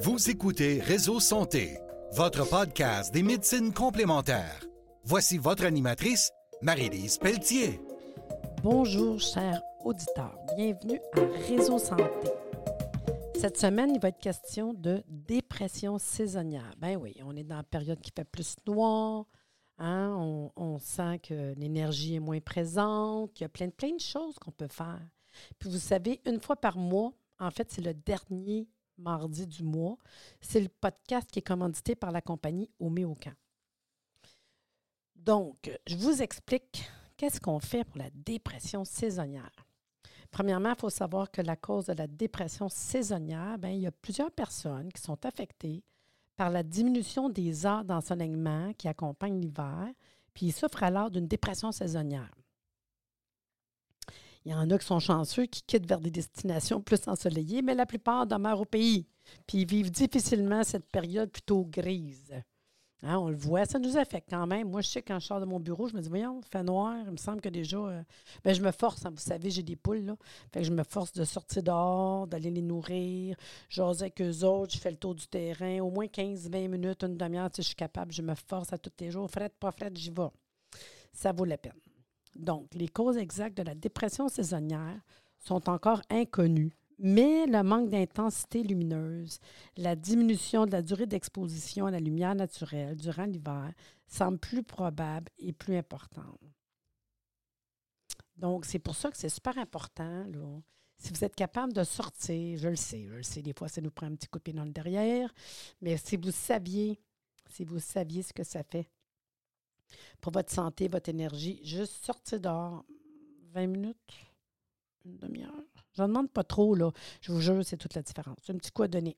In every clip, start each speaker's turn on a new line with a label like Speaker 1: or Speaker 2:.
Speaker 1: Vous écoutez Réseau Santé, votre podcast des médecines complémentaires. Voici votre animatrice, Marie-Lise Pelletier.
Speaker 2: Bonjour, chers auditeurs. Bienvenue à Réseau Santé. Cette semaine, il va être question de dépression saisonnière. Ben oui, on est dans la période qui fait plus noir. Hein? On, sent que l'énergie est moins présente, qu'il y a plein, plein de choses qu'on peut faire. Puis vous savez, une fois par mois, en fait, c'est le dernier mardi du mois. C'est le podcast qui est commandité par la compagnie Homéocan. Donc, je vous explique qu'est-ce qu'on fait pour la dépression saisonnière. Premièrement, il faut savoir que la cause de la dépression saisonnière, bien, il y a plusieurs personnes qui sont affectées par la diminution des heures d'enseignement qui accompagnent l'hiver, puis ils souffrent alors d'une dépression saisonnière. Il y en a qui sont chanceux, qui quittent vers des destinations plus ensoleillées, mais la plupart demeurent au pays. Puis ils vivent difficilement cette période plutôt grise. Hein, on le voit, ça nous affecte quand même. Moi, je sais, quand je sors de mon bureau, je me dis, voyons, il fait noir, il me semble que déjà. Euh, ben, je me force, hein, vous savez, j'ai des poules, là. Fait que je me force de sortir dehors, d'aller les nourrir, j'ose avec eux autres, je fais le tour du terrain, au moins 15-20 minutes, une demi-heure, si je suis capable, je me force à tous les jours. Frette, pas frette, j'y vais. Ça vaut la peine. Donc, les causes exactes de la dépression saisonnière sont encore inconnues, mais le manque d'intensité lumineuse, la diminution de la durée d'exposition à la lumière naturelle durant l'hiver semble plus probable et plus importante. Donc, c'est pour ça que c'est super important. Si vous êtes capable de sortir, je le sais, je le sais, des fois, ça nous prend un petit coup de pied dans le derrière, mais si vous saviez, si vous saviez ce que ça fait pour votre santé, votre énergie. Juste sortir dehors 20 minutes, une demi-heure. Je n'en demande pas trop, là. Je vous jure, c'est toute la différence. Un petit coup à donner.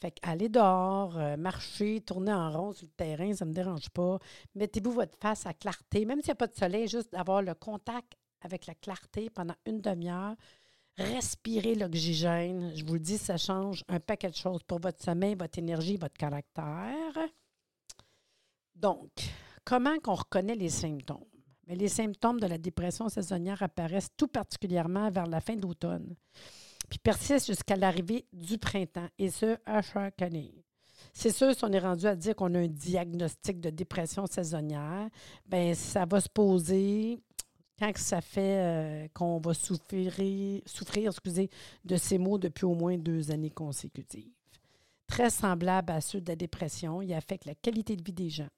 Speaker 2: Fait aller dehors, euh, marcher, tourner en rond sur le terrain, ça ne me dérange pas. Mettez-vous votre face à clarté, même s'il n'y a pas de soleil, juste d'avoir le contact avec la clarté pendant une demi-heure. Respirez l'oxygène. Je vous le dis, ça change un paquet de choses pour votre sommeil, votre énergie, votre caractère. Donc, Comment qu'on reconnaît les symptômes? Mais les symptômes de la dépression saisonnière apparaissent tout particulièrement vers la fin d'automne, puis persistent jusqu'à l'arrivée du printemps, et ce, à chaque année. C'est sûr, si on est rendu à dire qu'on a un diagnostic de dépression saisonnière, bien, ça va se poser quand ça fait euh, qu'on va souffrir, excusez, de ces maux depuis au moins deux années consécutives. Très semblable à ceux de la dépression, il affecte la qualité de vie des gens.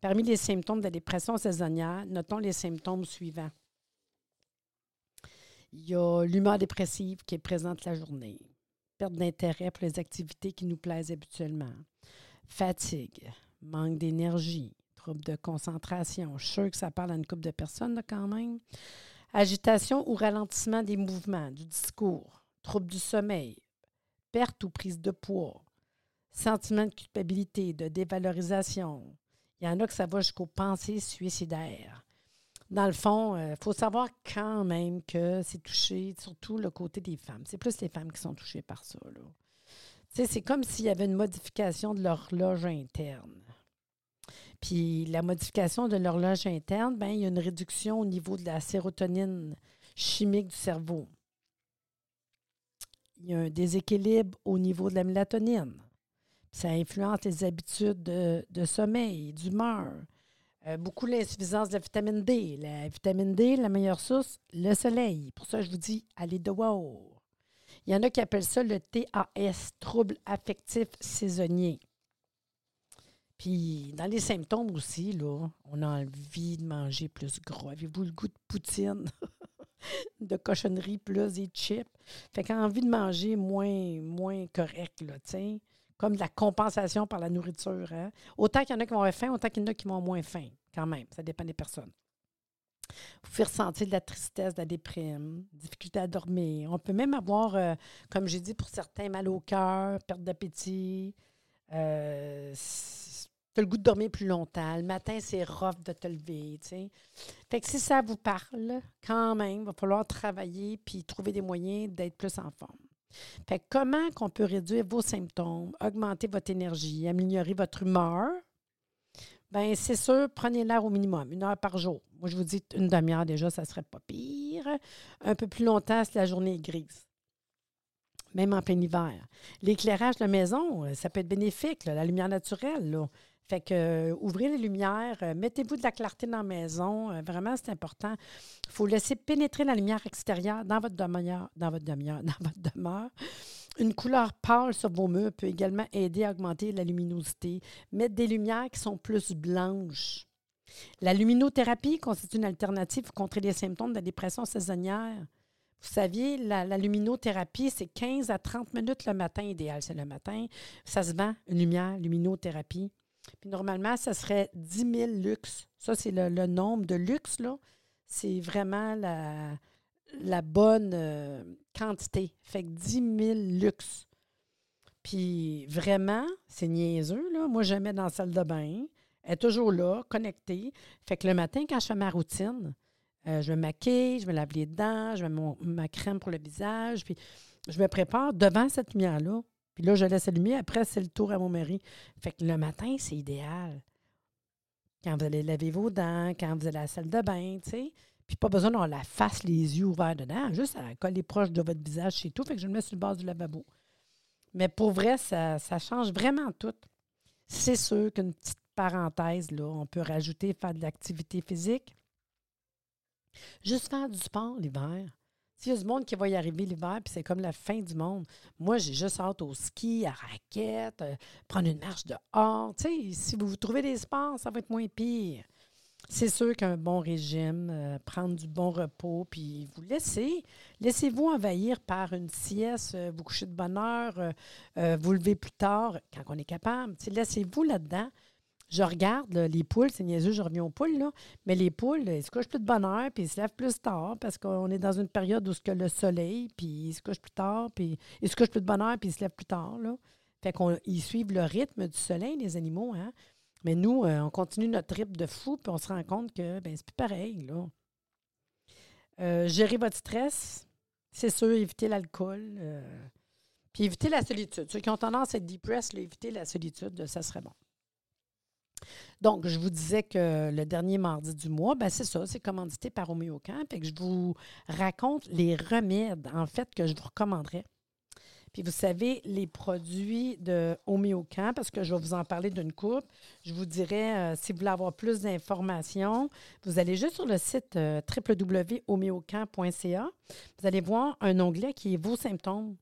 Speaker 2: Parmi les symptômes de la dépression saisonnière, notons les symptômes suivants. Il y a l'humeur dépressive qui est présente la journée, perte d'intérêt pour les activités qui nous plaisent habituellement, fatigue, manque d'énergie, trouble de concentration. Je suis sûr que ça parle à une couple de personnes quand même. Agitation ou ralentissement des mouvements, du discours, trouble du sommeil, perte ou prise de poids, sentiment de culpabilité, de dévalorisation, il y en a que ça va jusqu'aux pensées suicidaires. Dans le fond, il euh, faut savoir quand même que c'est touché, surtout le côté des femmes. C'est plus les femmes qui sont touchées par ça. C'est comme s'il y avait une modification de l'horloge interne. Puis la modification de l'horloge interne, ben, il y a une réduction au niveau de la sérotonine chimique du cerveau. Il y a un déséquilibre au niveau de la mélatonine. Ça influence les habitudes de, sommeil, d'humeur. Euh, beaucoup l'insuffisance de la vitamine D. La vitamine D, la meilleure source, le soleil. Pour ça, je vous dis, allez dehors. Il y en a qui appellent ça le TAS, trouble affectif saisonnier. Puis, dans les symptômes aussi, là, on a envie de manger plus gros. Avez-vous le goût de poutine, de cochonnerie plus et chips? Fait qu'on a envie de manger moins, moins correct, là, tu comme de la compensation par la nourriture. Hein. Autant qu'il y en a qui vont avoir faim, autant qu'il y en a qui vont moins faim, quand même. Ça dépend des personnes. Vous pouvez ressentir de la tristesse, de la déprime, difficulté à dormir. On peut même avoir, euh, comme j'ai dit, pour certains, mal au cœur, perte d'appétit. Euh, tu as le goût de dormir plus longtemps. Le matin, c'est rough de te lever. Fait que si ça vous parle, quand même, il va falloir travailler puis trouver des moyens d'être plus en forme. Fait comment qu'on peut réduire vos symptômes, augmenter votre énergie, améliorer votre humeur? Bien, c'est sûr, prenez l'air au minimum, une heure par jour. Moi, je vous dis une demi-heure déjà, ça ne serait pas pire. Un peu plus longtemps si la journée est grise. même en plein hiver. L'éclairage de la maison, euh, ça peut être bénéfique, la lumière naturelle. Fait que euh, ouvrez les lumières, euh, mettez-vous de la clarté dans la maison. vraiment, c'est important. Il faut laisser pénétrer la lumière extérieure dans votre demeure, dans votre demeure, dans votre demeure. Une couleur pâle sur vos murs peut également aider à augmenter la luminosité. Mettre des lumières qui sont plus blanches. La luminothérapie constitue une alternative pour contrer les symptômes de la dépression saisonnière. Vous saviez, la, luminothérapie, c'est 15 à 30 minutes le matin, idéal, c'est le matin. Ça se vend, une lumière, luminothérapie. Puis normalement, ça serait 10 000 lux. Ça, c'est le, nombre de lux, là. C'est vraiment la, la bonne euh, quantité. Fait que 10 000 lux. Puis vraiment, c'est niaiseux, là. Moi, je mets dans la salle de bain. Elle est toujours là, connectée. Fait que le matin, quand je fais ma routine, euh, je me maquille, je me lave les dents, je mets ma crème pour le visage, puis je me prépare devant cette lumière-là. Puis là, je laisse allumer. Après, c'est le tour à mon mari. Fait que le matin, c'est idéal. Quand vous allez laver vos dents, quand vous allez à la salle de bain, tu sais. Puis pas besoin d'avoir la face, les yeux ouverts dedans, juste à coller proche de votre visage, c'est tout. Fait que je le mets sur le bas du lavabo. Mais pour vrai, ça, ça change vraiment tout. C'est sûr qu'une petite parenthèse, là, on peut rajouter faire de l'activité physique. Juste faire du sport l'hiver. S'il y a du monde qui va y arriver l'hiver, puis c'est comme la fin du monde. Moi, j'ai juste hâte au ski, à raquette, euh, prendre une marche dehors. Tu si vous, vous trouvez des sports, ça va être moins pire. C'est sûr qu'un bon régime, euh, prendre du bon repos, puis vous laissez, laissez-vous envahir par une sieste, euh, vous couchez de bonne heure, vous levez plus tard quand on est capable. Laissez-vous là-dedans. Je regarde les poules, c'est niaiseux, je reviens aux poules, mais les poules, ils se couchent plus de bonne heure, puis ils se lèvent plus tard parce qu'on est dans une période où ce que le soleil, puis ils se couchent plus tard, puis ils se couchent plus de bonne heure, puis ils se lèvent plus tard. Là. Fait qu'ils suivent le rythme du soleil, les animaux. Hein? Mais nous, euh, on continue notre trip de fou, puis on se rend compte que ben, c'est plus pareil. Là. Euh, gérer votre stress, c'est sûr, éviter l'alcool. Euh, puis éviter la solitude. Ceux qui ont tendance à être depressed, éviter la solitude, ça serait bon. Donc, je vous disais que le dernier mardi du mois, ben c'est ça, c'est commandité par Homéocamp. et que je vous raconte les remèdes, en fait, que je vous recommanderais. Puis vous savez, les produits de Homéocamp, parce que je vais vous en parler d'une coupe, je vous dirais, euh, si vous voulez avoir plus d'informations, vous allez juste sur le site euh. Vous allez voir un onglet qui est vos symptômes.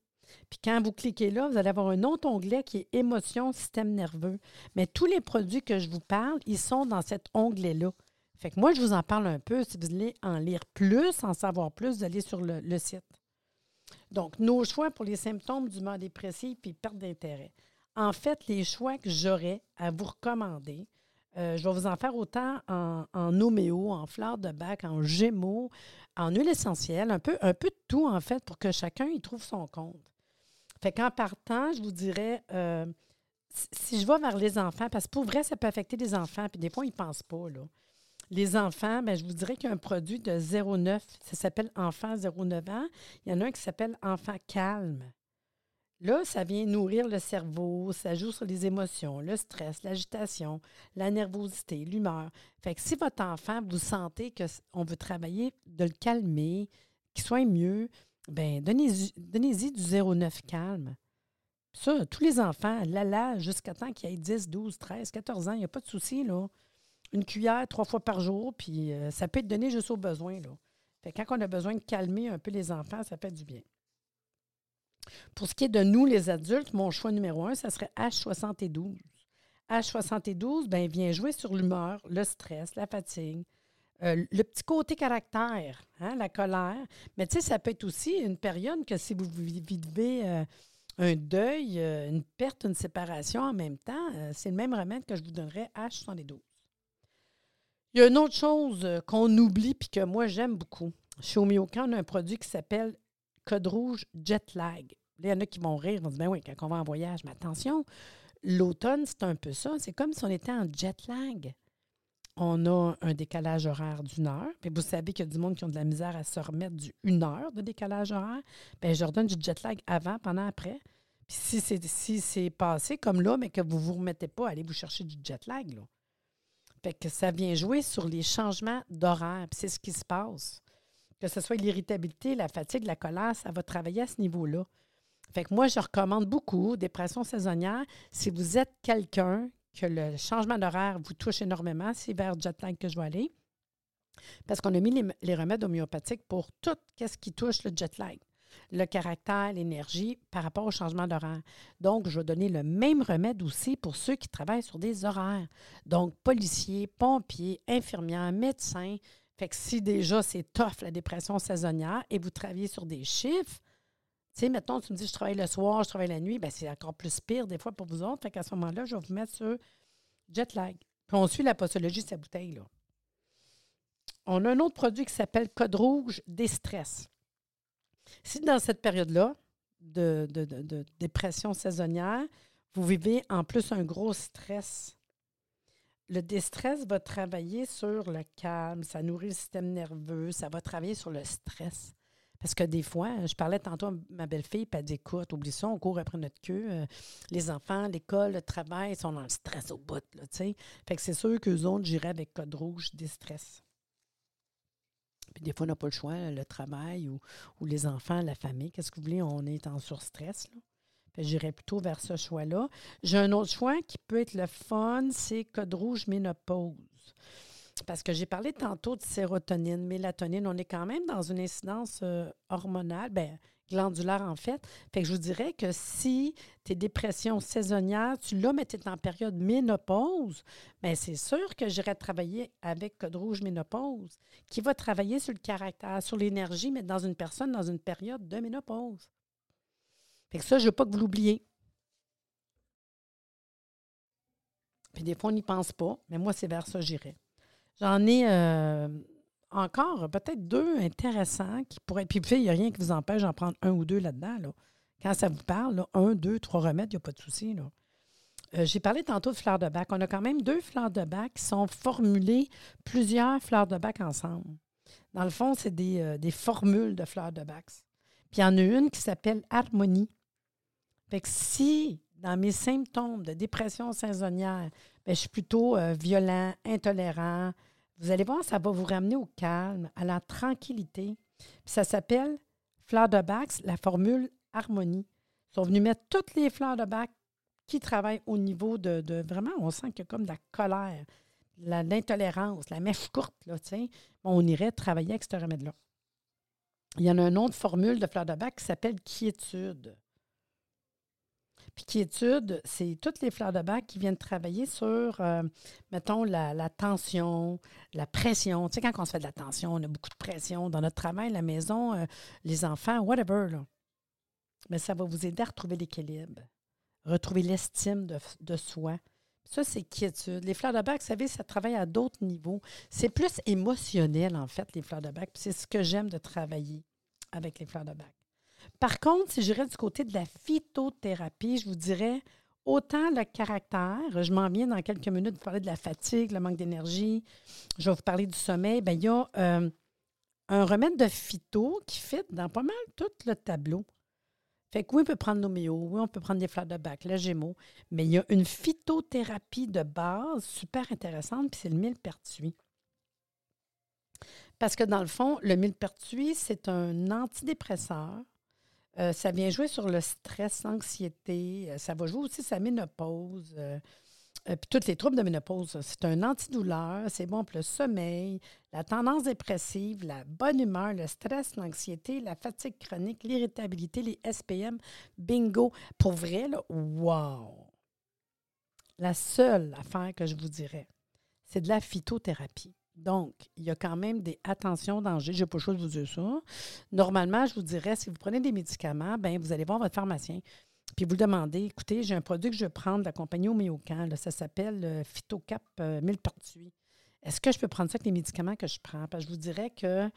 Speaker 2: Puis quand vous cliquez là, vous allez avoir un autre onglet qui est émotion, système nerveux. Mais tous les produits que je vous parle, ils sont dans cet onglet-là. Fait que moi, je vous en parle un peu. Si vous voulez en lire plus, en savoir plus, vous allez sur le, site. Donc, nos choix pour les symptômes du mal dépressif puis perte d'intérêt. En fait, les choix que j'aurais à vous recommander, euh, je vais vous en faire autant en, en homéo, en fleurs de bac, en gémeaux, en huile essentielle, un peu, un peu de tout, en fait, pour que chacun y trouve son compte. Fait qu'en partant, je vous dirais, euh, si je vais vers les enfants, parce que pour vrai, ça peut affecter les enfants, puis des fois, ils ne pensent pas. Les enfants, bien, je vous dirais qu'il y a un produit de 0,9, ça s'appelle Enfant 0,9 ans. Il y en a un qui s'appelle Enfant calme. Là, ça vient nourrir le cerveau, ça joue sur les émotions, le stress, l'agitation, la nervosité, l'humeur. Fait que si votre enfant, vous sentez qu'on veut travailler de le calmer, qu'il soit mieux, ben donnez-y donnez du 0,9 calme. Ça, tous les enfants, là, là, jusqu'à temps qu'il ait 10, 12, 13, 14 ans, il n'y a pas de souci, là. Une cuillère trois fois par jour, puis euh, ça peut être donné juste au besoin, là. Fait quand on a besoin de calmer un peu les enfants, ça fait du bien. Pour ce qui est de nous, les adultes, mon choix numéro un, ça serait H72. H72, ben, vient jouer sur l'humeur, le stress, la fatigue, euh, le petit côté caractère, hein, la colère. Mais tu sais, ça peut être aussi une période que si vous vivez euh, un deuil, euh, une perte, une séparation en même temps, c'est le même remède que je vous donnerais H72. Il y a une autre chose qu'on oublie puis que moi j'aime beaucoup. Chez Homéocan, on a un produit qui s'appelle Code rouge jet lag. il y en a qui vont rire, vont dire Ben oui, quand on va en voyage, mais attention, l'automne, c'est un peu ça. C'est comme si on était en jet lag on a un décalage horaire d'une heure. Puis vous savez qu'il y a du monde qui ont de la misère à se remettre du une heure de décalage horaire. Bien, je leur donne du jet lag avant, pendant, après. Puis si c'est passé comme là, mais que vous ne vous remettez pas, allez vous chercher du jet lag. Là. Fait que ça vient jouer sur les changements d'horaire. Puis c'est ce qui se passe. Que ce soit l'irritabilité, la fatigue, la colère, ça va travailler à ce niveau-là. Fait que moi, je recommande beaucoup, dépression saisonnière, si vous êtes quelqu'un que le changement d'horaire vous touche énormément, c'est vers jet lag que je vais aller. Parce qu'on a mis les, remèdes homéopathiques pour tout ce qui touche le jet lag, le caractère, l'énergie par rapport au changement d'horaire. Donc, je vais donner le même remède aussi pour ceux qui travaillent sur des horaires. Donc, policiers, pompiers, infirmières, médecins. Fait que si déjà c'est tough la dépression saisonnière et vous travaillez sur des chiffres, sais, mettons, tu me dis, je travaille le soir, je travaille la nuit, bien, c'est encore plus pire des fois pour vous autres. Fait qu'à ce moment-là, je vais vous mettre sur jet lag. Puis on suit la posologie de sa bouteille, là. On a un autre produit qui s'appelle Code Rouge Déstress. Si dans cette période-là de, de, dépression saisonnière, vous vivez en plus un gros stress, le déstress va travailler sur le calme, ça nourrit le système nerveux, ça va travailler sur le stress. Parce que des fois, je parlais tantôt à ma belle-fille, puis elle dit Écoute, oublie ça, on court après notre queue. Euh, les enfants, l'école, le travail, ils sont dans le stress au bout. Là, sais. fait que c'est sûr qu'eux autres, j'irais avec code rouge, des stress. Puis des fois, on n'a pas le choix, le travail ou, les enfants, la famille. Qu'est-ce que vous voulez? On est en surstress. J'irais plutôt vers ce choix-là. J'ai un autre choix qui peut être le fun, c'est code rouge ménopause. Parce que j'ai parlé tantôt de sérotonine, mélatonine. On est quand même dans une incidence euh, hormonale, bien, glandulaire en fait. Fait que je vous dirais que si tes dépressions saisonnières, tu l'as, mais tu en période ménopause, bien, c'est sûr que j'irai travailler avec Code Rouge Ménopause, qui va travailler sur le caractère, sur l'énergie, mais dans une personne dans une période de ménopause. Fait que ça, je ne veux pas que vous l'oubliez. Puis des fois, on n'y pense pas, mais moi, c'est vers ça que j'irai. J'en ai euh, encore peut-être deux intéressants qui pourraient. Puis, il n'y a rien qui vous empêche d'en prendre un ou deux là-dedans. Là. Quand ça vous parle, un, deux, trois remèdes, il n'y a pas de souci. Euh, j'ai parlé tantôt de fleurs de bac. On a quand même deux fleurs de bac qui sont formulées plusieurs fleurs de bac ensemble. Dans le fond, c'est des, euh, des, formules de fleurs de bac. Puis il y en a une qui s'appelle Harmonie. Fait que si, dans mes symptômes de dépression saisonnière, ben, je suis plutôt euh, violent, intolérant. Vous allez voir, ça va vous ramener au calme, à la tranquillité. ça s'appelle fleurs de bac, la formule harmonie. Ils sont venus mettre toutes les fleurs de bac qui travaillent au niveau de, vraiment, on sent qu'il y a comme de la colère, l'intolérance, la mèche courte, là, on irait travailler avec ce remède-là. Il y en a une autre formule de fleurs de bac qui s'appelle quiétude. Puis quiétude, c'est toutes les fleurs de bac qui viennent travailler sur, euh, mettons, la, tension, la pression. Tu sais, quand on se fait de la tension, on a beaucoup de pression dans notre travail, la maison, euh, les enfants, whatever. Mais ça va vous aider à retrouver l'équilibre, retrouver l'estime de, soi. Ça, c'est quiétude. Les fleurs de bac, vous savez, ça travaille à d'autres niveaux. C'est plus émotionnel, en fait, les fleurs de bac. C'est ce que j'aime de travailler avec les fleurs de bac. Par contre, si j'irais du côté de la phytothérapie, je vous dirais autant le caractère, je m'en viens dans quelques minutes vous parler de la fatigue, le manque d'énergie, je vais vous parler du sommeil, bien, il y a euh, un remède de phyto qui fit dans pas mal tout le tableau. Fait que oui, on peut prendre l'homéo, oui, on peut prendre des fleurs de bac, la gémeaux, mais il y a une phytothérapie de base super intéressante, puis c'est le millepertuis. Parce que dans le fond, le millepertuis, c'est un antidépresseur euh, ça vient jouer sur le stress, l'anxiété. Euh, ça va jouer aussi sa ménopause. Euh, puis tous les troubles de ménopause. C'est un antidouleur. C'est bon pour le sommeil, la tendance dépressive, la bonne humeur, le stress, l'anxiété, la fatigue chronique, l'irritabilité, les SPM. Bingo. Pour vrai, là, wow! La seule affaire que je vous dirais, c'est de la phytothérapie. Donc, il y a quand même des attentions danger. Je n'ai pas le de vous dire ça. Normalement, je vous dirais, si vous prenez des médicaments, ben vous allez voir votre pharmacien. Puis vous demandez, écoutez, j'ai un produit que je prends de la compagnie Homéocan. ça s'appelle le Phytocap 1000 euh, Est-ce que je peux prendre ça avec les médicaments que je prends? Je vous dirais que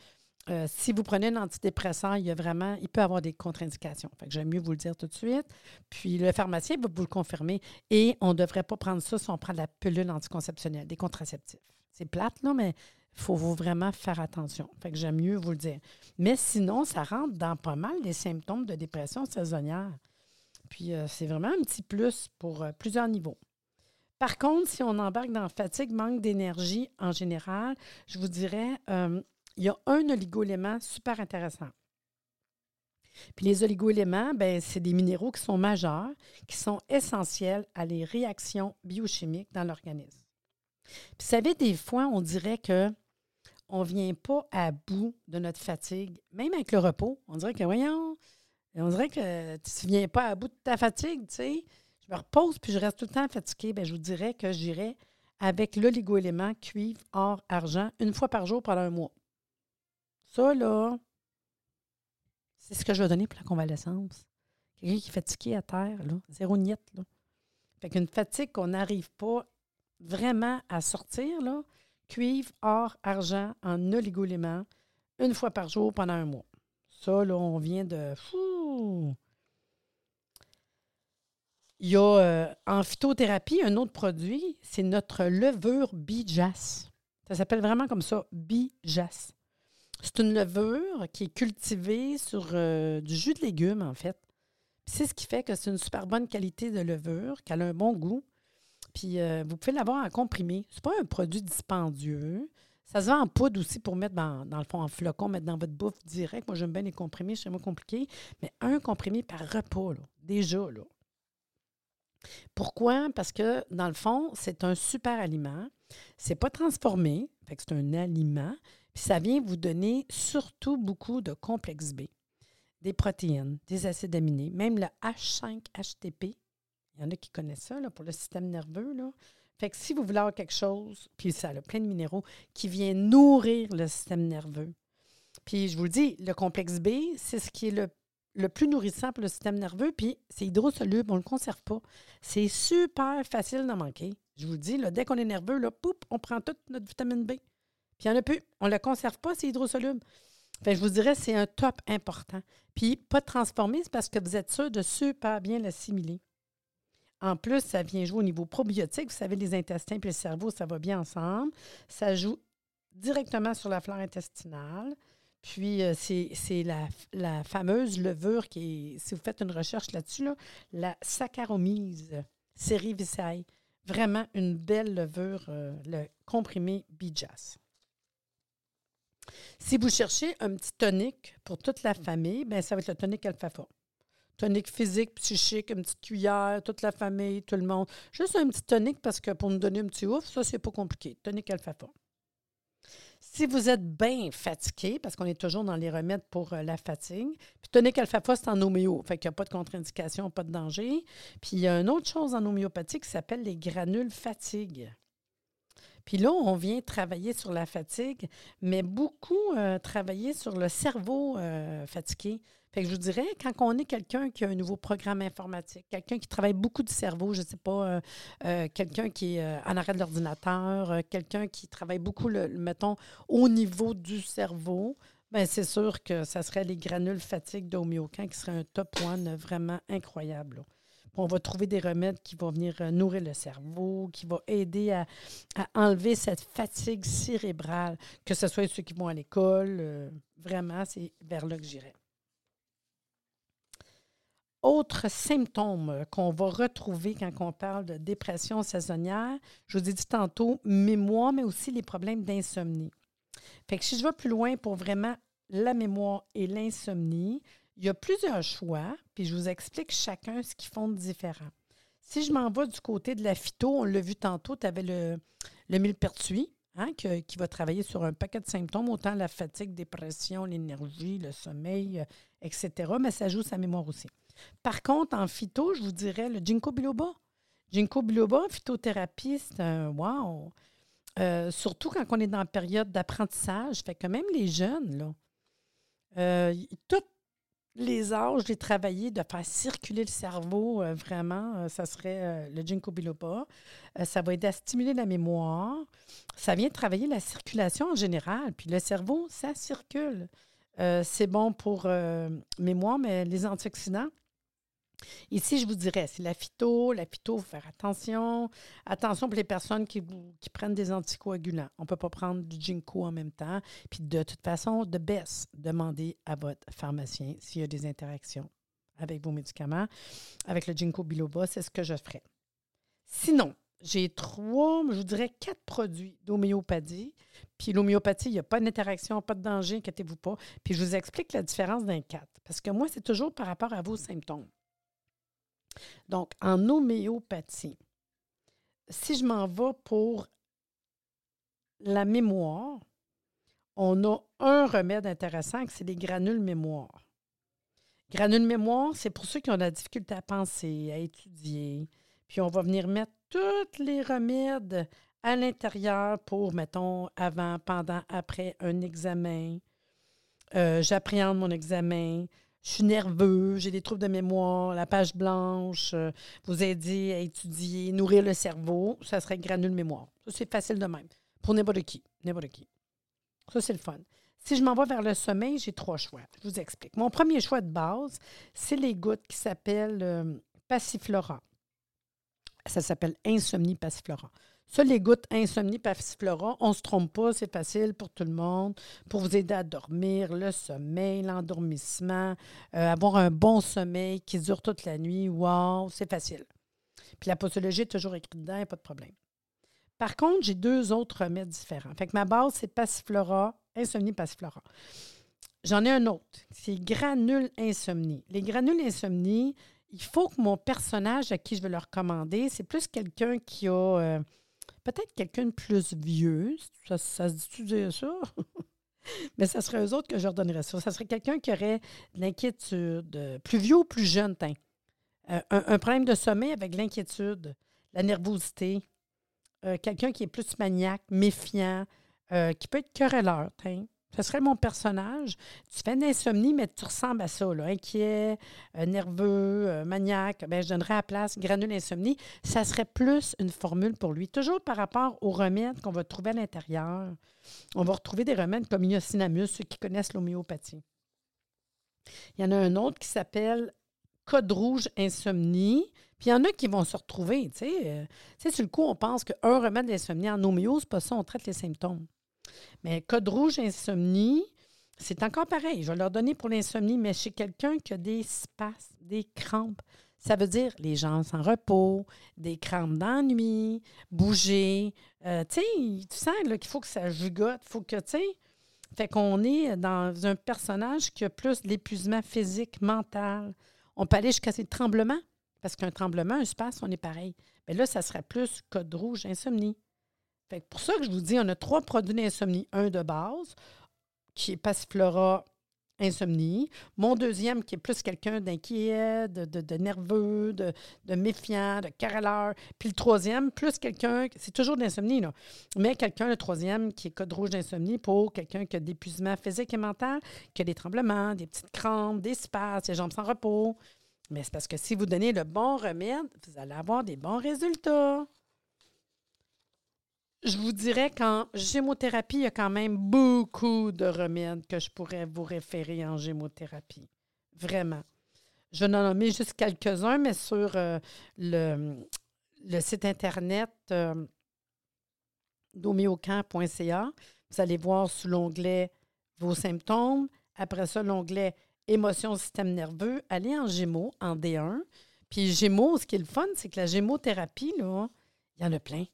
Speaker 2: euh, si vous prenez un antidépresseur, il y a vraiment, il peut avoir des contre-indications. Fait que j'aime mieux vous le dire tout de suite. Puis le pharmacien va vous le confirmer. Et on ne devrait pas prendre ça si on prend de la pilule anticonceptionnelle, des contraceptifs. C'est plate, mais il faut vraiment faire attention. Fait que j'aime mieux vous le dire. Mais sinon, ça rentre dans pas mal les symptômes de dépression saisonnière. Puis euh, c'est vraiment un petit plus pour euh, plusieurs niveaux. Par contre, si on embarque dans fatigue, manque d'énergie en général, je vous dirais, euh, il y a un oligoélément super intéressant. Puis les oligoéléments, ben, c'est des minéraux qui sont majeurs, qui sont essentiels à les réactions biochimiques dans l'organisme. Puis vous savez, des fois, on dirait que on ne vient pas à bout de notre fatigue, même avec le repos. On dirait que, voyons, on dirait que tu ne viens pas à bout de ta fatigue, tu sais. Je me repose puis je reste tout le temps fatiguée. Bien, je vous dirais que j'irai avec l'oligoélément cuivre, or, argent, une fois par jour pendant un mois. Ça, là, c'est ce que je vais donner pour la convalescence. Quelqu'un qui est fatigué à terre, là, zéro niette, là. Fait qu'une fatigue qu'on n'arrive pas vraiment à sortir, là, cuivre, or, argent en oligoéléments, une fois par jour pendant un mois. Ça, là, on vient de... Il y a euh, en phytothérapie un autre produit, c'est notre levure Bijas. Ça s'appelle vraiment comme ça, Bijas. C'est une levure qui est cultivée sur euh, du jus de légumes, en fait. C'est ce qui fait que c'est une super bonne qualité de levure, qu'elle a un bon goût. Puis euh, vous pouvez l'avoir en comprimé. C'est pas un produit dispendieux. Ça se vend en poudre aussi pour mettre dans, le fond en flocon, mettre dans votre bouffe direct. Moi, j'aime bien les comprimés, c'est moins compliqué. Mais un comprimé par repas, déjà, là. Pourquoi? Parce que, dans le fond, c'est un super aliment. C'est pas transformé, c'est un aliment. Puis ça vient vous donner surtout beaucoup de complexe B, des protéines, des acides aminés, même le H5-HTP. Il y en a qui connaissent ça là, pour le système nerveux. Là. Fait que si vous voulez avoir quelque chose, puis ça a plein de minéraux, qui vient nourrir le système nerveux. Puis je vous le dis, le complexe B, c'est ce qui est le le plus nourrissant pour le système nerveux, puis c'est hydrosoluble, on ne le conserve pas. C'est super facile d'en manquer. Je vous dis, là, dès qu'on est nerveux, là, on prend toute notre vitamine B. Puis il n'y en a plus. On ne le conserve pas, c'est hydrosoluble. Fait je vous dirais, c'est un top important. Puis pas de transformer, c'est parce que vous êtes sûr de super bien l'assimiler. En plus, ça vient jouer au niveau probiotique. Vous savez, les intestins et le cerveau, ça va bien ensemble. Ça joue directement sur la flore intestinale. Puis, euh, c'est la, fameuse levure qui est, si vous faites une recherche là-dessus, la Saccharomyces cerevisiae. Vraiment une belle levure, euh, le comprimé Bijas. Si vous cherchez un petit tonique pour toute la famille, bien, ça va être le tonique alpha Tonique physique, psychique, une petite cuillère, toute la famille, tout le monde. Juste un petit tonique parce que pour nous donner un petit ouf, ça, c'est pas compliqué. Tonique alpha si vous êtes bien fatigué, parce qu'on est toujours dans les remèdes pour euh, la fatigue, puis tonique alpha c'est en homéo, fait qu'il n'y a pas de contre-indication, pas de danger. Puis il y a une autre chose en homéopathie qui s'appelle les granules fatigue. Puis là, on vient travailler sur la fatigue, mais beaucoup euh, travailler sur le cerveau euh, fatigué. Fait que je vous dirais, quand on est quelqu'un qui a un nouveau programme informatique, quelqu'un qui travaille beaucoup du cerveau, je ne sais pas, euh, quelqu'un qui est en arrêt de l'ordinateur, quelqu'un qui travaille beaucoup, le, mettons, au niveau du cerveau, bien, c'est sûr que ça serait les granules fatigue d'Homéocan qui serait un top one vraiment incroyable on va trouver des remèdes qui vont venir euh, nourrir le cerveau, qui vont aider à, enlever cette fatigue cérébrale, que ce soit ceux qui vont à l'école. Euh, vraiment, c'est vers là que j'irai. Autre symptôme qu'on va retrouver quand on parle de dépression saisonnière, je vous ai dit tantôt, mémoire, mais aussi les problèmes d'insomnie. Fait que si je vais plus loin pour vraiment la mémoire et l'insomnie, il y a plusieurs choix, puis je vous explique chacun ce qu'ils font de différent. Si je m'en vais du côté de la phyto, on l'a vu tantôt, tu avais le, le millepertuis, hein, qui va travailler sur un paquet de symptômes, autant la fatigue, dépression, l'énergie, le sommeil, etc. Mais ça joue sa mémoire aussi. Par contre, en phyto, je vous dirais le ginkgo biloba. Ginkgo biloba, phytothérapie, c'est un wow! Euh, surtout quand on est dans la période d'apprentissage. Fait que même les jeunes, là, euh, tout, les âges, j'ai travaillé de faire circuler le cerveau, euh, vraiment, ça serait le ginkgo biloba. ça va aider à stimuler la mémoire. Ça vient travailler la circulation en général. Puis le cerveau, ça circule. c'est bon pour mémoire, mais les antioxydants, Ici, je vous dirais, c'est la phyto. La phyto, il faut faire attention. Attention pour les personnes qui, prennent des anticoagulants. On ne peut pas prendre du ginkgo en même temps. Puis de toute façon, de baisse, demandez à votre pharmacien s'il y a des interactions avec vos médicaments. Avec le ginkgo biloba, c'est ce que je ferais. Sinon, j'ai trois, je vous dirais quatre produits d'homéopathie. Puis l'homéopathie, il n'y a pas d'interaction, pas de danger, inquiétez-vous pas. Puis je vous explique la différence d'un quatre. Parce que moi, c'est toujours par rapport à vos symptômes. Donc, en homéopathie, si je m'en vais pour la mémoire, on a un remède intéressant, c'est les granules mémoire. Granules mémoire, c'est pour ceux qui ont de la difficulté à penser, à étudier. Puis on va venir mettre tous les remèdes à l'intérieur pour, mettons, avant, pendant, après un examen. Euh, j'appréhende mon examen. Je suis nerveux, j'ai des troubles de mémoire, la page blanche, euh, vous aider à étudier, nourrir le cerveau, ça serait granule mémoire. Ça, c'est facile de même. Pour n'importe qui. N'importe qui. Ça, c'est le fun. Si je m'en vais vers le sommeil, j'ai trois choix. Je vous explique. Mon premier choix de base, c'est les gouttes qui s'appellent euh, Passiflora. Ça s'appelle Insomnie Passiflora. Ça, les gouttes Insomnie Passiflora, on ne se trompe pas, c'est facile pour tout le monde, pour vous aider à dormir, le sommeil, l'endormissement, euh, avoir un bon sommeil qui dure toute la nuit. Wow, c'est facile. Puis la posologie est toujours écrite dedans, pas de problème. Par contre, j'ai deux autres remèdes différents. Fait que ma base, c'est Passiflora, Insomnie Passiflora. J'en ai un autre, c'est Granule Insomnie. Les granules Insomnie, il faut que mon personnage à qui je vais le recommander, c'est plus quelqu'un qui a euh, peut-être quelqu'un de plus vieux. Ça, se dit-tu dire ça? Mais ça serait eux autres que je leur donnerais ça. Ça serait quelqu'un qui aurait de l'inquiétude, euh, plus vieux ou plus jeune, euh, un, problème de sommeil avec l'inquiétude, la nervosité, euh, quelqu'un qui est plus maniaque, méfiant, qui peut être querelleur. Ce serait mon personnage. Tu fais une insomnie, mais tu ressembles à ça, inquiet, euh, nerveux, maniaque. Ben, je donnerais à la place granule insomnie. Ça serait plus une formule pour lui. Toujours par rapport aux remèdes qu'on va trouver à l'intérieur. On va retrouver des remèdes comme Iocinamus, ceux qui connaissent l'homéopathie. Il y en a un autre qui s'appelle Code rouge insomnie. Puis il y en a qui vont se retrouver, tu sais. Euh, sur le coup, on pense qu'un remède d'insomnie en homéo, c'est pas ça, on traite les symptômes. Mais code rouge insomnie, c'est encore pareil. Je vais leur donner pour l'insomnie, mais chez quelqu'un qui a des spasmes, des crampes, ça veut dire les gens sans repos, des crampes d'ennui, bouger. Euh, tu sais, tu sens qu'il faut que ça jugote, il faut que, tu. Fait qu'on est dans un personnage qui a plus l'épuisement physique, mental. On peut aller jusqu'à ces tremblements. Parce qu'un tremblement, un space, on est pareil. Mais là, ça serait plus code rouge, insomnie. Fait pour ça que je vous dis, on a trois produits d'insomnie. Un de base, qui est Passiflora insomnie. Mon deuxième, qui est plus quelqu'un d'inquiet, de, nerveux, de, méfiant, de carreleur. Puis le troisième, plus quelqu'un, c'est toujours d'insomnie, là. Mais quelqu'un, le troisième, qui est code rouge d'insomnie pour quelqu'un qui a d'épuisement physique et mental, qui a des tremblements, des petites crampes, des spasmes, des jambes sans repos. Mais c'est parce que si vous donnez le bon remède, vous allez avoir des bons résultats. Je vous dirais qu'en gémothérapie, il y a quand même beaucoup de remèdes que je pourrais vous référer en gémothérapie. Vraiment. Je vais en nommer juste quelques-uns, mais sur euh, le, le, site Internet euh, vous allez voir sous l'onglet Vos symptômes. Après ça, l'onglet émotion, système nerveux, aller en Gémeaux, en D1. Puis Gémeaux, ce qui est le fun, c'est que la gémothérapie, là, il y en a plein.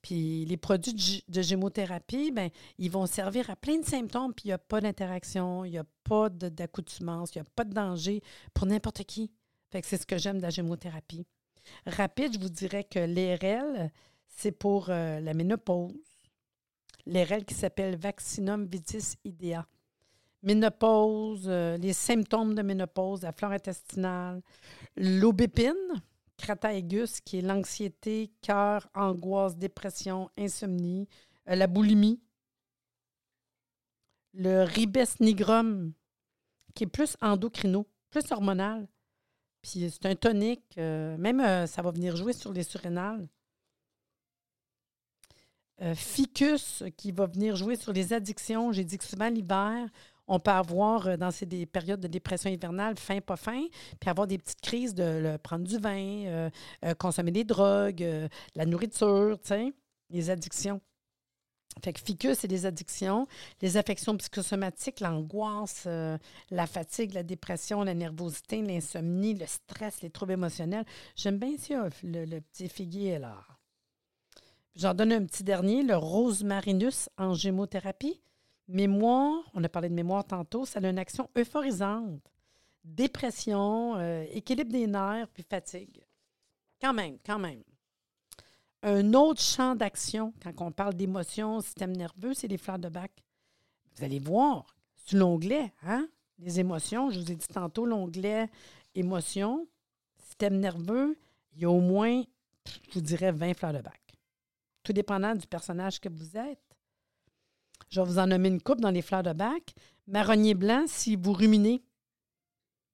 Speaker 2: Puis les produits de gémothérapie, ben, ils vont servir à plein de symptômes, puis il n'y a pas d'interaction, il n'y a pas d'accoutumance, il n'y a pas de danger pour n'importe qui. Fait que c'est ce que j'aime de la gémothérapie. Rapide, je vous dirais que l'ERL, c'est pour euh, la ménopause. L'ERL qui s'appelle Vaccinum vitis idea ménopause, euh, les symptômes de ménopause, la flore intestinale, l'aubépine, qui est l'anxiété, cœur, angoisse, dépression, insomnie, euh, la boulimie, le ribes nigrum, qui est plus endocrino, plus hormonal. Puis c'est un tonique, euh, même ça va venir jouer sur les surrénales. ficus, qui va venir jouer sur les addictions. J'ai dit que souvent l'hiver, on peut avoir euh, dans ces des périodes de dépression hivernale, faim, pas faim, puis avoir des petites crises de prendre du vin, euh, euh, consommer des drogues, la nourriture, les addictions. Fait que ficus, c'est les addictions, les affections psychosomatiques, l'angoisse, la fatigue, la dépression, la nervosité, l'insomnie, le stress, les troubles émotionnels. J'aime bien ça, le, le petit figuier là. J'en donne un petit dernier, le rosmarinus en gémothérapie. Mémoire, on a parlé de mémoire tantôt, ça a une action euphorisante. Dépression, euh, équilibre des nerfs, puis fatigue. Quand même, quand même. Un autre champ d'action, quand on parle d'émotions, système nerveux, c'est les fleurs de bac. Vous allez voir, sur l'onglet, hein? Les émotions, je vous ai dit tantôt, l'onglet émotions, système nerveux, il y a au moins, je vous dirais, 20 fleurs de bac. Tout dépendant du personnage que vous êtes. Je vais vous en nommer une coupe dans les fleurs de bac. Marronnier blanc, si vous ruminez,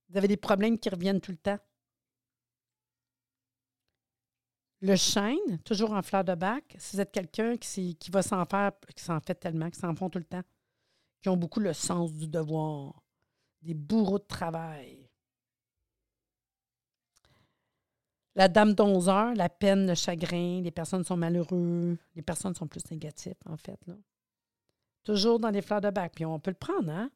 Speaker 2: vous avez des problèmes qui reviennent tout le temps. Le chêne, toujours en fleur de bac, si vous êtes quelqu'un qui, va s'en faire, qui s'en fait tellement, qui s'en font tout le temps, qui ont beaucoup le sens du devoir, des bourreaux de travail. La dame d'onzeur, la peine, le chagrin, les personnes sont malheureuses, les personnes sont plus négatives, en fait. Là. Toujours dans les fleurs de bac. Puis on peut le prendre, hein?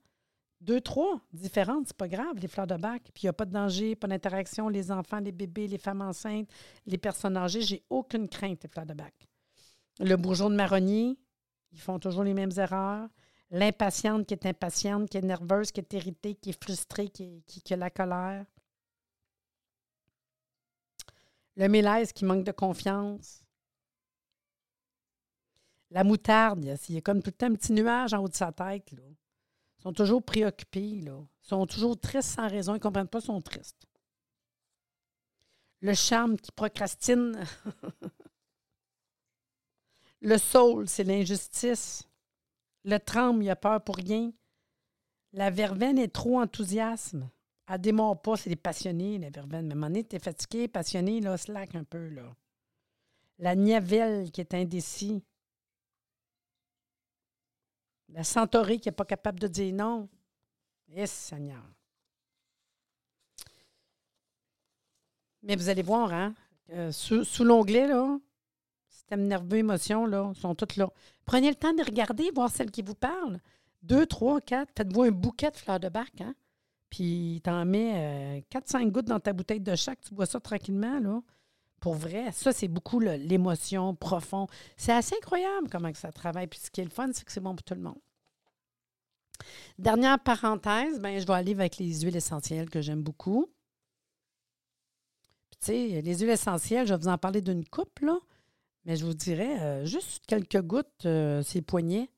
Speaker 2: Deux, trois différentes, c'est pas grave, les fleurs de bac. Puis il n'y a pas de danger, pas d'interaction, les enfants, les bébés, les femmes enceintes, les personnes âgées, j'ai aucune crainte, les fleurs de bac. Le bourgeon de marronnier, ils font toujours les mêmes erreurs. L'impatiente qui est impatiente, qui est nerveuse, qui est irritée, qui est frustrée, qui, qui, a la colère. Le mélèze qui manque de confiance. La moutarde, il y a comme tout un petit nuage en haut de sa tête. Là sont toujours préoccupés. Ils sont toujours tristes sans raison. Ils ne comprennent pas, ils sont tristes. Le charme qui procrastine. le saule, c'est l'injustice. Le tremble, il a peur pour rien. La verveine est trop enthousiasme. Elle démarre pas, c'est des passionnés, la verveine. Mais à un moment donné, tu es fatigué, passionné, là, slack un peu, là. La niavelle qui est indécis. La centaurée qui n'est pas capable de dire non. Yes, Seigneur. Mais vous allez voir, hein? Euh, sous, l'onglet, là, système nerveux, émotion, là, sont toutes là. Prenez le temps de regarder, voir celles qui vous parlent. Deux, trois, quatre, faites-vous un bouquet de fleurs de bac, hein? Puis t'en mets euh, quatre, cinq gouttes dans ta bouteille de chaque, tu bois ça tranquillement, là. Pour vrai, ça, c'est beaucoup l'émotion profonde. C'est assez incroyable comment ça travaille. Puis ce qui est le fun, c'est que c'est bon pour tout le monde. Dernière parenthèse, ben, je vais aller avec les huiles essentielles que j'aime beaucoup. les huiles essentielles, je vais vous en parler d'une coupe, là, mais je vous dirais euh, juste quelques gouttes, euh, ces poignets,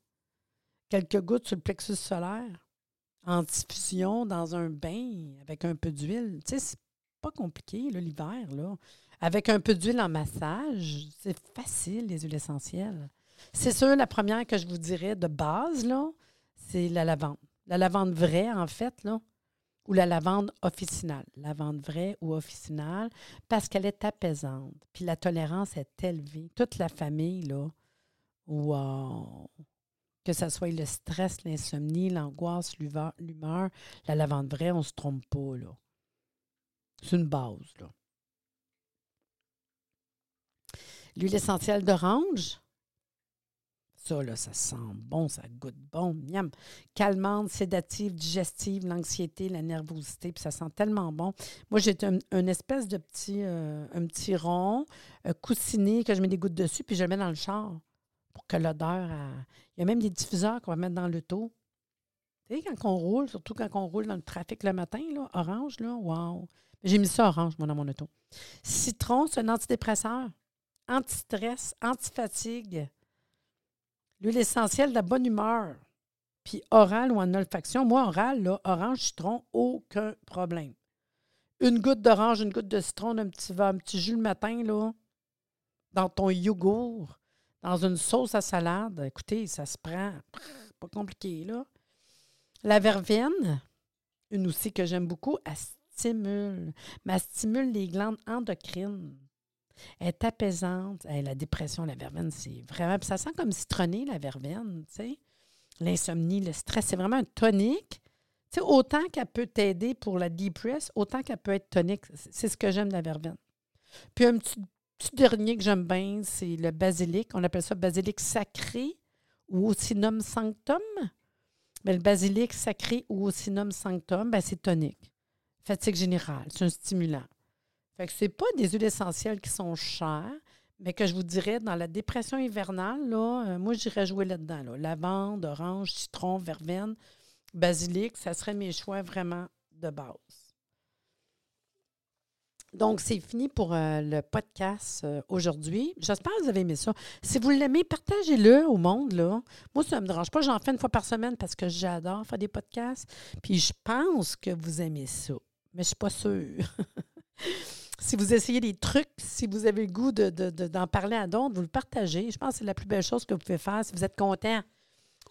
Speaker 2: quelques gouttes sur le plexus solaire, en diffusion dans un bain avec un peu d'huile. Tu sais, c'est pas compliqué, l'hiver, là. Avec un peu d'huile en massage, c'est facile, les huiles essentielles. C'est sûr, la première que je vous dirais de base, là, c'est la lavande. La lavande vraie, en fait, là, ou la lavande officinale. Lavande vraie ou officinale, parce qu'elle est apaisante. Puis la tolérance est élevée. Toute la famille, là! Que ce soit le stress, l'insomnie, l'angoisse, l'humeur, la lavande vraie, on ne se trompe pas, là. C'est une base, là. L'huile essentielle d'orange. Ça, là, ça sent bon, ça goûte bon. Miam. Calmante, sédative, digestive, l'anxiété, la nervosité, puis ça sent tellement bon. Moi, j'ai un, espèce de petit, euh, un petit rond euh, coussiné que je mets des gouttes dessus, puis je le mets dans le char pour que l'odeur. Il y a même des diffuseurs qu'on va mettre dans taux. Tu sais, quand on roule, surtout quand on roule dans le trafic le matin, là, orange, là, wow. J'ai mis ça orange, moi, dans mon auto. Citron, c'est un antidépresseur anti-stress, anti-fatigue. L'huile essentielle de la bonne humeur. Puis oral ou en olfaction. Moi, oral, là, orange, citron, aucun problème. Une goutte d'orange, une goutte de citron, un petit, un petit jus le matin, là, dans ton yogourt, dans une sauce à salade. Écoutez, ça se prend. Pas compliqué, là. La verveine, une aussi que j'aime beaucoup, elle stimule. Mais elle stimule les glandes endocrines. Elle est apaisante. la dépression, la verveine, c'est vraiment. ça sent comme citronné, la verveine. L'insomnie, le stress, c'est vraiment un tonique. Tu autant qu'elle peut t'aider pour la depress, autant qu'elle peut être tonique. C'est ce que j'aime de la verveine. Puis un petit, dernier que j'aime bien, c'est le basilic. On appelle ça basilic sacré ou Ocinum sanctum. Mais le basilic sacré ou Ocinum sanctum, ben, c'est tonique. Fatigue générale, c'est un stimulant. Fait que c'est pas des huiles essentielles qui sont chères, mais que je vous dirais, dans la dépression hivernale, là, euh, moi, j'irais jouer là-dedans. Là. Lavande, orange, citron, verveine, basilic, ça serait mes choix vraiment de base. Donc, c'est fini pour euh, le podcast euh, aujourd'hui. J'espère que vous avez aimé ça. Si vous l'aimez, partagez-le au monde. Là. Moi, ça ne me dérange pas. J'en fais une fois par semaine parce que j'adore faire des podcasts. Puis je pense que vous aimez ça. Mais je ne suis pas sûre. si vous essayez des trucs, si vous avez le goût d'en de, parler à d'autres, vous le partagez. Je pense que c'est la plus belle chose que vous pouvez faire si vous êtes content.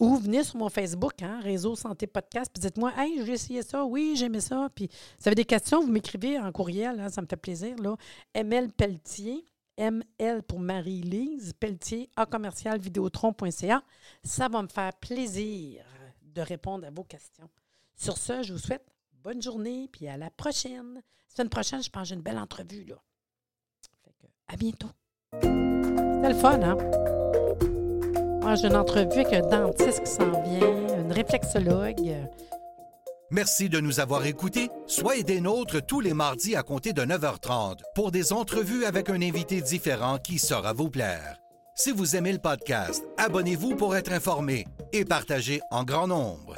Speaker 2: Ou venez sur mon Facebook, hein, Réseau Santé Podcast, puis dites-moi Hey, j'ai essayé ça, oui, j'aimais ça. Puis si vous avez des questions, vous m'écrivez en courriel, hein, ça me fait plaisir. Là. ML Pelletier, ML pour Marie-Lise, Pelletier, à commercial vidéotron.ca. Ça va me faire plaisir de répondre à vos questions. Sur ce, je vous souhaite bonne journée, puis à la prochaine. La semaine prochaine, je pense que j'ai une belle entrevue. Là. Fait à bientôt. C'était le fun, hein? Moi, j'ai une entrevue avec un dentiste qui s'en vient, une réflexologue.
Speaker 1: Merci de nous avoir écoutés. Soyez des nôtres tous les mardis à compter de 9h30 pour des entrevues avec un invité différent qui saura vous plaire. Si vous aimez le podcast, abonnez-vous pour être informé et partagez en grand nombre.